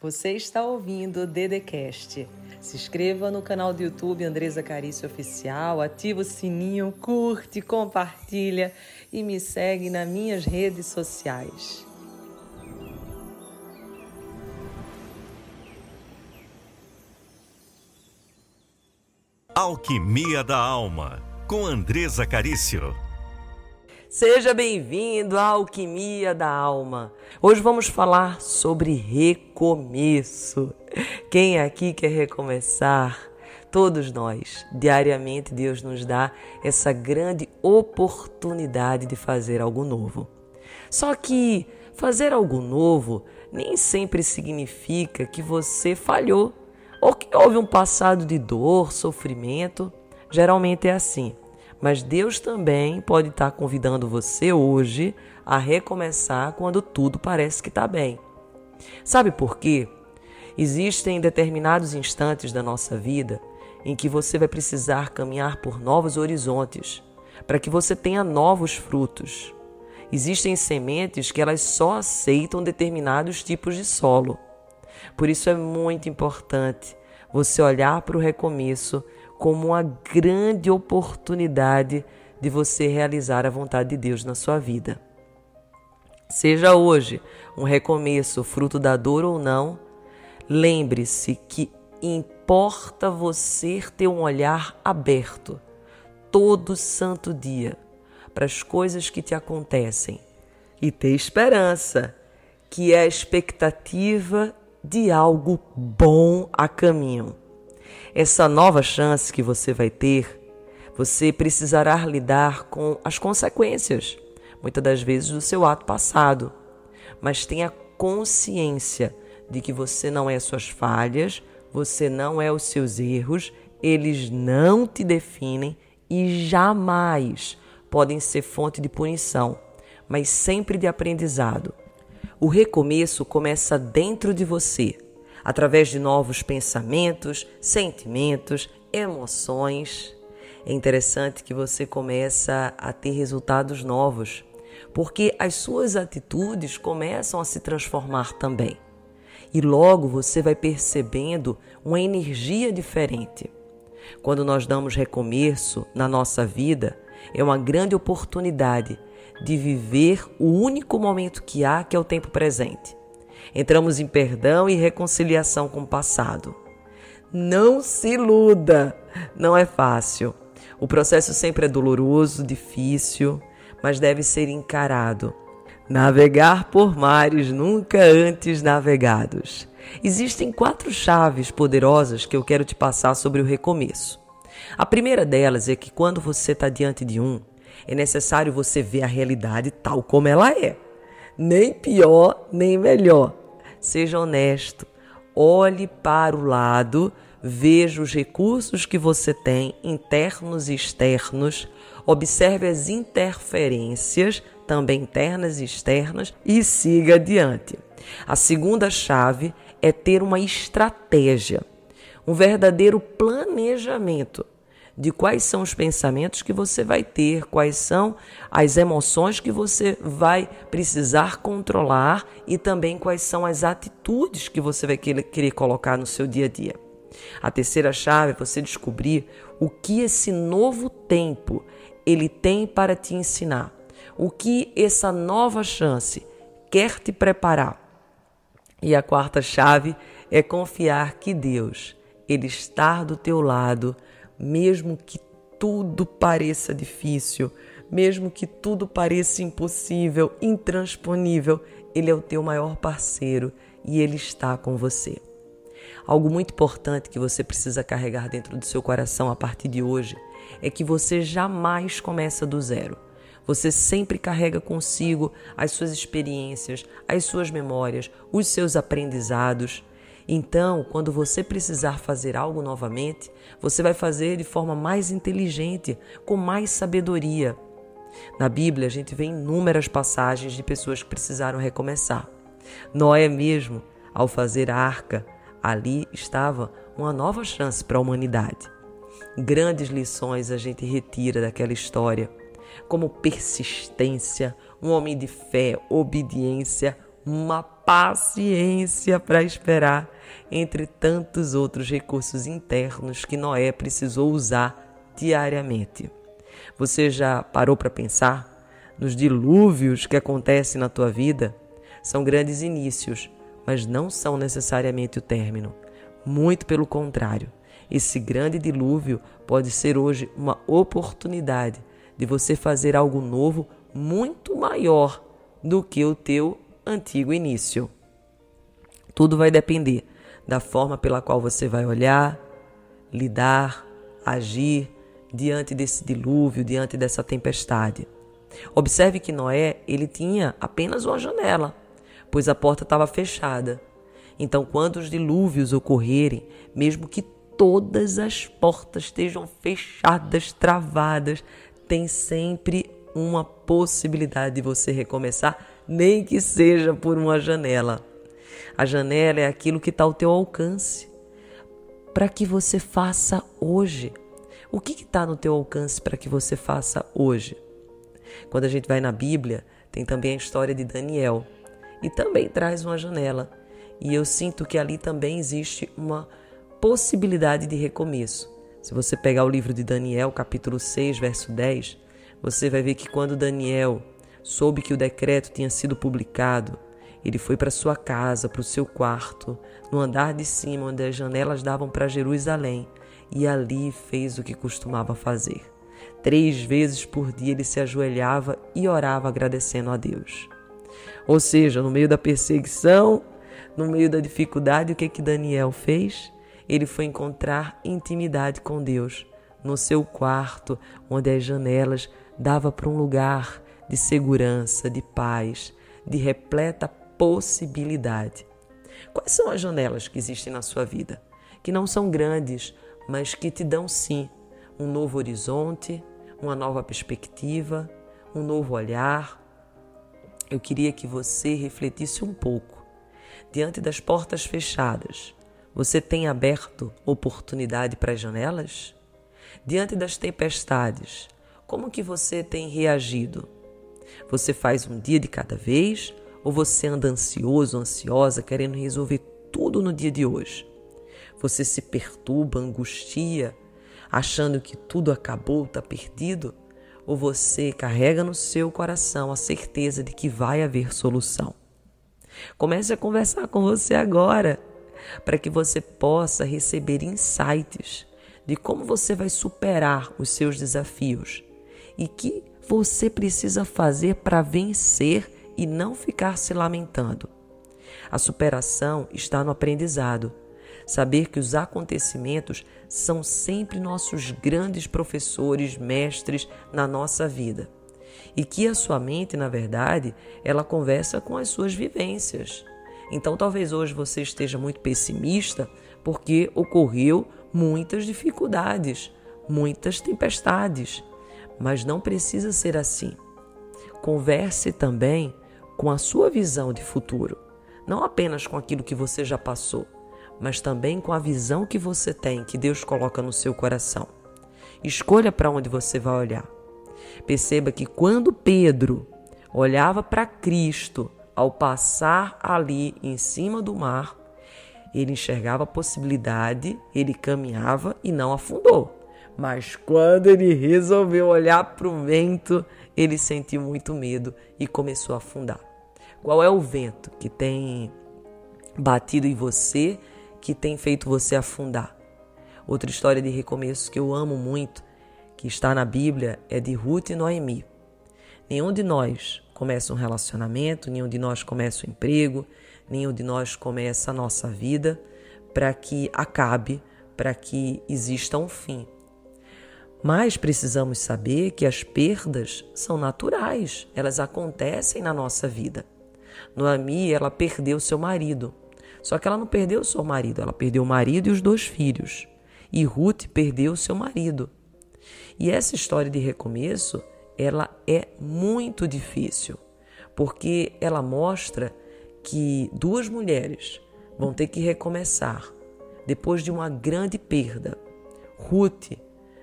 Você está ouvindo o Dedecast. Se inscreva no canal do YouTube Andresa Carício Oficial, ativa o sininho, curte, compartilha e me segue nas minhas redes sociais. Alquimia da Alma, com Andresa Carício. Seja bem-vindo à Alquimia da Alma. Hoje vamos falar sobre recomeço. Quem aqui quer recomeçar? Todos nós, diariamente, Deus nos dá essa grande oportunidade de fazer algo novo. Só que fazer algo novo nem sempre significa que você falhou ou que houve um passado de dor, sofrimento. Geralmente é assim. Mas Deus também pode estar convidando você hoje a recomeçar quando tudo parece que está bem. Sabe por quê? Existem determinados instantes da nossa vida em que você vai precisar caminhar por novos horizontes para que você tenha novos frutos. Existem sementes que elas só aceitam determinados tipos de solo. Por isso é muito importante você olhar para o recomeço como uma grande oportunidade de você realizar a vontade de Deus na sua vida. Seja hoje um recomeço, fruto da dor ou não, lembre-se que importa você ter um olhar aberto todo santo dia para as coisas que te acontecem e ter esperança, que é a expectativa de algo bom a caminho. Essa nova chance que você vai ter, você precisará lidar com as consequências, muitas das vezes, do seu ato passado. Mas tenha consciência de que você não é suas falhas, você não é os seus erros, eles não te definem e jamais podem ser fonte de punição, mas sempre de aprendizado. O recomeço começa dentro de você através de novos pensamentos, sentimentos, emoções. É interessante que você começa a ter resultados novos, porque as suas atitudes começam a se transformar também. E logo você vai percebendo uma energia diferente. Quando nós damos recomeço na nossa vida, é uma grande oportunidade de viver o único momento que há, que é o tempo presente. Entramos em perdão e reconciliação com o passado. Não se iluda, não é fácil. O processo sempre é doloroso, difícil, mas deve ser encarado. Navegar por mares nunca antes navegados. Existem quatro chaves poderosas que eu quero te passar sobre o recomeço. A primeira delas é que quando você está diante de um, é necessário você ver a realidade tal como ela é. Nem pior, nem melhor. Seja honesto. Olhe para o lado, veja os recursos que você tem, internos e externos. Observe as interferências, também internas e externas, e siga adiante. A segunda chave é ter uma estratégia, um verdadeiro planejamento de quais são os pensamentos que você vai ter, quais são as emoções que você vai precisar controlar e também quais são as atitudes que você vai querer colocar no seu dia a dia. A terceira chave é você descobrir o que esse novo tempo ele tem para te ensinar, o que essa nova chance quer te preparar. E a quarta chave é confiar que Deus, ele está do teu lado mesmo que tudo pareça difícil, mesmo que tudo pareça impossível, intransponível, Ele é o teu maior parceiro e Ele está com você. Algo muito importante que você precisa carregar dentro do seu coração a partir de hoje é que você jamais começa do zero. Você sempre carrega consigo as suas experiências, as suas memórias, os seus aprendizados. Então, quando você precisar fazer algo novamente, você vai fazer de forma mais inteligente, com mais sabedoria. Na Bíblia, a gente vê inúmeras passagens de pessoas que precisaram recomeçar. Noé mesmo, ao fazer a arca, ali estava uma nova chance para a humanidade. Grandes lições a gente retira daquela história, como persistência, um homem de fé, obediência, uma paciência para esperar entre tantos outros recursos internos que Noé precisou usar diariamente. Você já parou para pensar nos dilúvios que acontecem na tua vida? São grandes inícios, mas não são necessariamente o término. Muito pelo contrário. Esse grande dilúvio pode ser hoje uma oportunidade de você fazer algo novo muito maior do que o teu antigo início. Tudo vai depender da forma pela qual você vai olhar, lidar, agir diante desse dilúvio, diante dessa tempestade. Observe que Noé, ele tinha apenas uma janela, pois a porta estava fechada. Então, quando os dilúvios ocorrerem, mesmo que todas as portas estejam fechadas, travadas, tem sempre uma possibilidade de você recomeçar, nem que seja por uma janela. A janela é aquilo que está ao teu alcance para que você faça hoje. O que está no teu alcance para que você faça hoje? Quando a gente vai na Bíblia, tem também a história de Daniel e também traz uma janela. E eu sinto que ali também existe uma possibilidade de recomeço. Se você pegar o livro de Daniel, capítulo 6, verso 10, você vai ver que quando Daniel soube que o decreto tinha sido publicado, ele foi para sua casa, para o seu quarto, no andar de cima, onde as janelas davam para Jerusalém, e ali fez o que costumava fazer. Três vezes por dia ele se ajoelhava e orava agradecendo a Deus. Ou seja, no meio da perseguição, no meio da dificuldade, o que que Daniel fez? Ele foi encontrar intimidade com Deus no seu quarto, onde as janelas dava para um lugar de segurança, de paz, de repleta possibilidade. Quais são as janelas que existem na sua vida? Que não são grandes, mas que te dão sim um novo horizonte, uma nova perspectiva, um novo olhar. Eu queria que você refletisse um pouco. Diante das portas fechadas, você tem aberto oportunidade para as janelas? Diante das tempestades, como que você tem reagido? Você faz um dia de cada vez ou você anda ansioso, ansiosa, querendo resolver tudo no dia de hoje? Você se perturba, angustia, achando que tudo acabou, está perdido? Ou você carrega no seu coração a certeza de que vai haver solução? Comece a conversar com você agora, para que você possa receber insights de como você vai superar os seus desafios e que você precisa fazer para vencer e não ficar se lamentando. A superação está no aprendizado. Saber que os acontecimentos são sempre nossos grandes professores, mestres na nossa vida. E que a sua mente, na verdade, ela conversa com as suas vivências. Então, talvez hoje você esteja muito pessimista porque ocorreu muitas dificuldades, muitas tempestades. Mas não precisa ser assim. Converse também com a sua visão de futuro, não apenas com aquilo que você já passou, mas também com a visão que você tem, que Deus coloca no seu coração. Escolha para onde você vai olhar. Perceba que quando Pedro olhava para Cristo ao passar ali em cima do mar, ele enxergava a possibilidade, ele caminhava e não afundou. Mas quando ele resolveu olhar para o vento, ele sentiu muito medo e começou a afundar. Qual é o vento que tem batido em você, que tem feito você afundar? Outra história de recomeço que eu amo muito, que está na Bíblia, é de Ruth e Noemi. Nenhum de nós começa um relacionamento, nenhum de nós começa um emprego, nenhum de nós começa a nossa vida para que acabe, para que exista um fim. Mas precisamos saber que as perdas são naturais, elas acontecem na nossa vida. Noemi, ela perdeu seu marido. Só que ela não perdeu seu marido, ela perdeu o marido e os dois filhos. E Ruth perdeu seu marido. E essa história de recomeço, ela é muito difícil, porque ela mostra que duas mulheres vão ter que recomeçar depois de uma grande perda. Ruth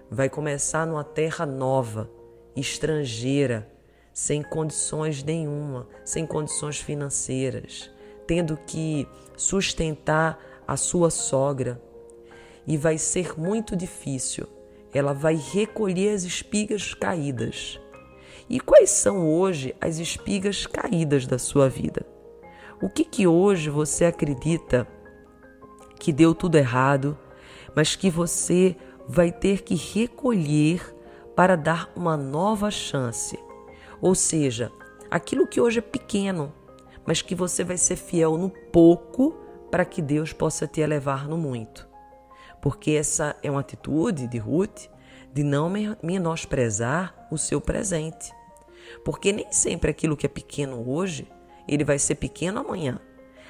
vai começar numa terra nova, estrangeira, sem condições nenhuma, sem condições financeiras, tendo que sustentar a sua sogra. E vai ser muito difícil. Ela vai recolher as espigas caídas. E quais são hoje as espigas caídas da sua vida? O que que hoje você acredita que deu tudo errado, mas que você vai ter que recolher para dar uma nova chance? Ou seja, aquilo que hoje é pequeno, mas que você vai ser fiel no pouco para que Deus possa te elevar no muito. Porque essa é uma atitude de Ruth de não menosprezar o seu presente. Porque nem sempre aquilo que é pequeno hoje, ele vai ser pequeno amanhã.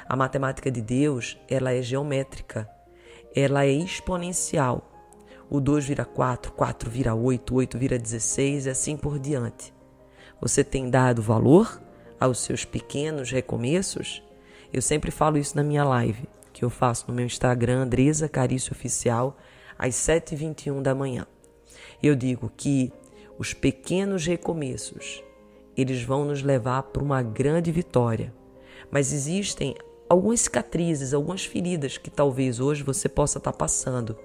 A matemática de Deus, ela é geométrica. Ela é exponencial. O 2 vira 4, 4 vira 8, 8 vira 16 e assim por diante. Você tem dado valor aos seus pequenos recomeços? Eu sempre falo isso na minha live, que eu faço no meu Instagram, Andresa Carício Oficial, às 7h21 da manhã. Eu digo que os pequenos recomeços, eles vão nos levar para uma grande vitória. Mas existem algumas cicatrizes, algumas feridas que talvez hoje você possa estar passando.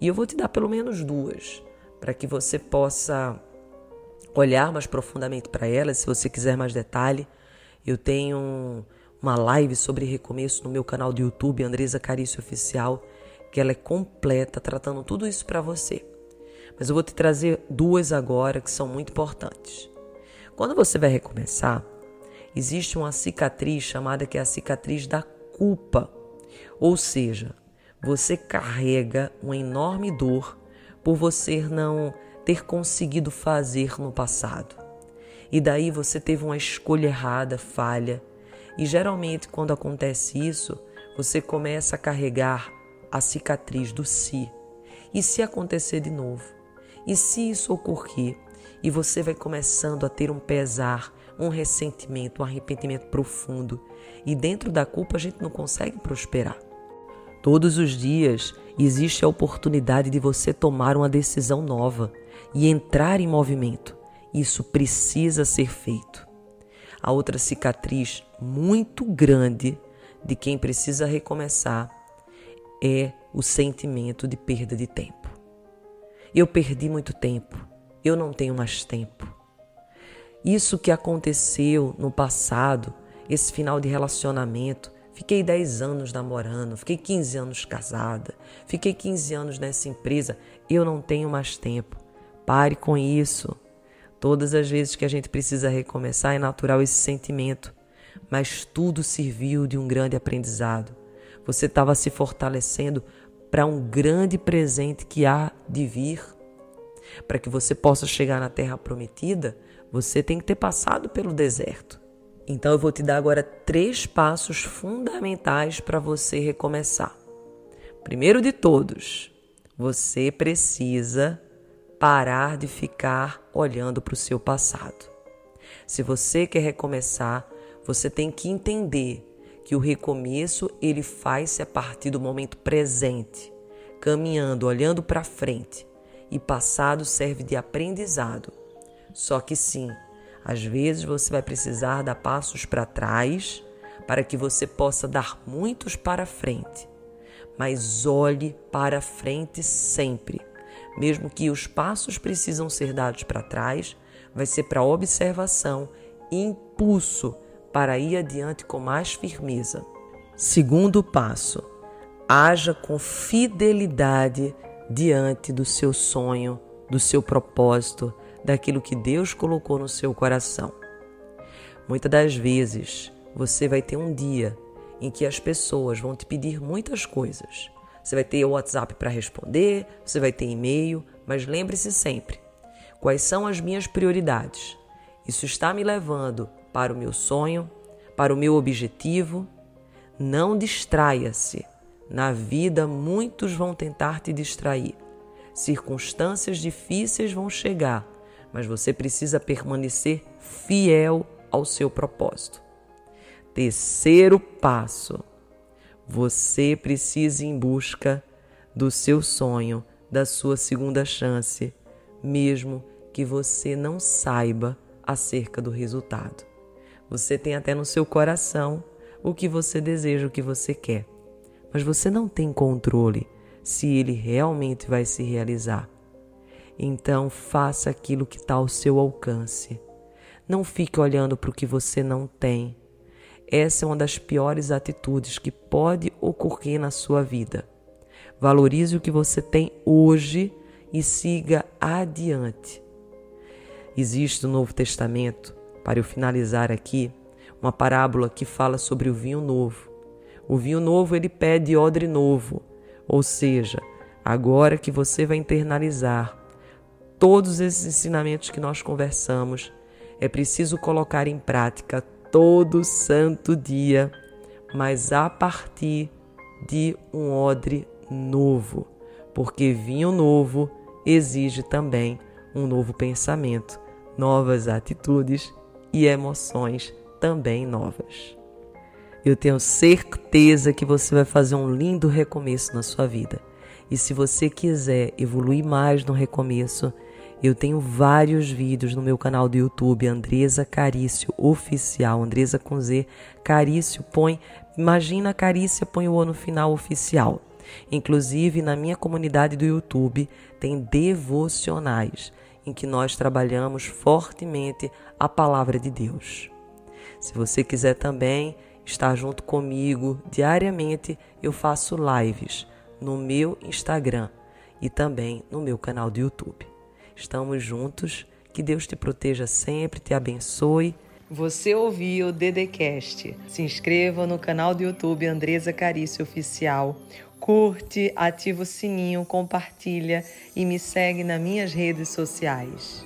E eu vou te dar pelo menos duas, para que você possa olhar mais profundamente para elas, se você quiser mais detalhe. Eu tenho uma live sobre recomeço no meu canal do YouTube, Andresa Carício Oficial, que ela é completa, tratando tudo isso para você. Mas eu vou te trazer duas agora que são muito importantes. Quando você vai recomeçar, existe uma cicatriz chamada que é a cicatriz da culpa. Ou seja, você carrega uma enorme dor por você não ter conseguido fazer no passado. E daí você teve uma escolha errada, falha. E geralmente, quando acontece isso, você começa a carregar a cicatriz do si. E se acontecer de novo? E se isso ocorrer? E você vai começando a ter um pesar, um ressentimento, um arrependimento profundo. E dentro da culpa a gente não consegue prosperar. Todos os dias existe a oportunidade de você tomar uma decisão nova e entrar em movimento. Isso precisa ser feito. A outra cicatriz muito grande de quem precisa recomeçar é o sentimento de perda de tempo. Eu perdi muito tempo, eu não tenho mais tempo. Isso que aconteceu no passado, esse final de relacionamento, fiquei 10 anos namorando, fiquei 15 anos casada, fiquei 15 anos nessa empresa, eu não tenho mais tempo. Pare com isso. Todas as vezes que a gente precisa recomeçar é natural esse sentimento, mas tudo serviu de um grande aprendizado. Você estava se fortalecendo para um grande presente que há de vir. Para que você possa chegar na terra prometida, você tem que ter passado pelo deserto. Então eu vou te dar agora três passos fundamentais para você recomeçar. Primeiro de todos, você precisa parar de ficar olhando para o seu passado. Se você quer recomeçar, você tem que entender que o recomeço ele faz-se a partir do momento presente, caminhando, olhando para frente, e passado serve de aprendizado. Só que sim, às vezes você vai precisar dar passos para trás para que você possa dar muitos para frente. Mas olhe para frente sempre mesmo que os passos precisam ser dados para trás, vai ser para observação e impulso para ir adiante com mais firmeza. Segundo passo, haja com fidelidade diante do seu sonho, do seu propósito, daquilo que Deus colocou no seu coração. Muitas das vezes você vai ter um dia em que as pessoas vão te pedir muitas coisas você vai ter o WhatsApp para responder, você vai ter e-mail, mas lembre-se sempre: quais são as minhas prioridades? Isso está me levando para o meu sonho, para o meu objetivo? Não distraia-se. Na vida, muitos vão tentar te distrair. Circunstâncias difíceis vão chegar, mas você precisa permanecer fiel ao seu propósito. Terceiro passo: você precisa ir em busca do seu sonho, da sua segunda chance, mesmo que você não saiba acerca do resultado. Você tem até no seu coração o que você deseja, o que você quer, mas você não tem controle se ele realmente vai se realizar. Então faça aquilo que está ao seu alcance. Não fique olhando para o que você não tem. Essa é uma das piores atitudes que pode ocorrer na sua vida. Valorize o que você tem hoje e siga adiante. Existe no Novo Testamento, para eu finalizar aqui, uma parábola que fala sobre o vinho novo. O vinho novo ele pede odre novo, ou seja, agora que você vai internalizar todos esses ensinamentos que nós conversamos, é preciso colocar em prática todo santo dia, mas a partir de um odre novo, porque vinho novo exige também um novo pensamento, novas atitudes e emoções também novas. Eu tenho certeza que você vai fazer um lindo recomeço na sua vida. E se você quiser evoluir mais no recomeço, eu tenho vários vídeos no meu canal do YouTube, Andresa Carício Oficial, Andresa com Z, Carício põe, imagina Carícia põe o O no final oficial. Inclusive na minha comunidade do YouTube tem devocionais em que nós trabalhamos fortemente a palavra de Deus. Se você quiser também estar junto comigo diariamente, eu faço lives no meu Instagram e também no meu canal do YouTube. Estamos juntos. Que Deus te proteja sempre, te abençoe. Você ouviu o Dedecast. Se inscreva no canal do YouTube Andresa Carício Oficial. Curte, ativa o sininho, compartilha e me segue nas minhas redes sociais.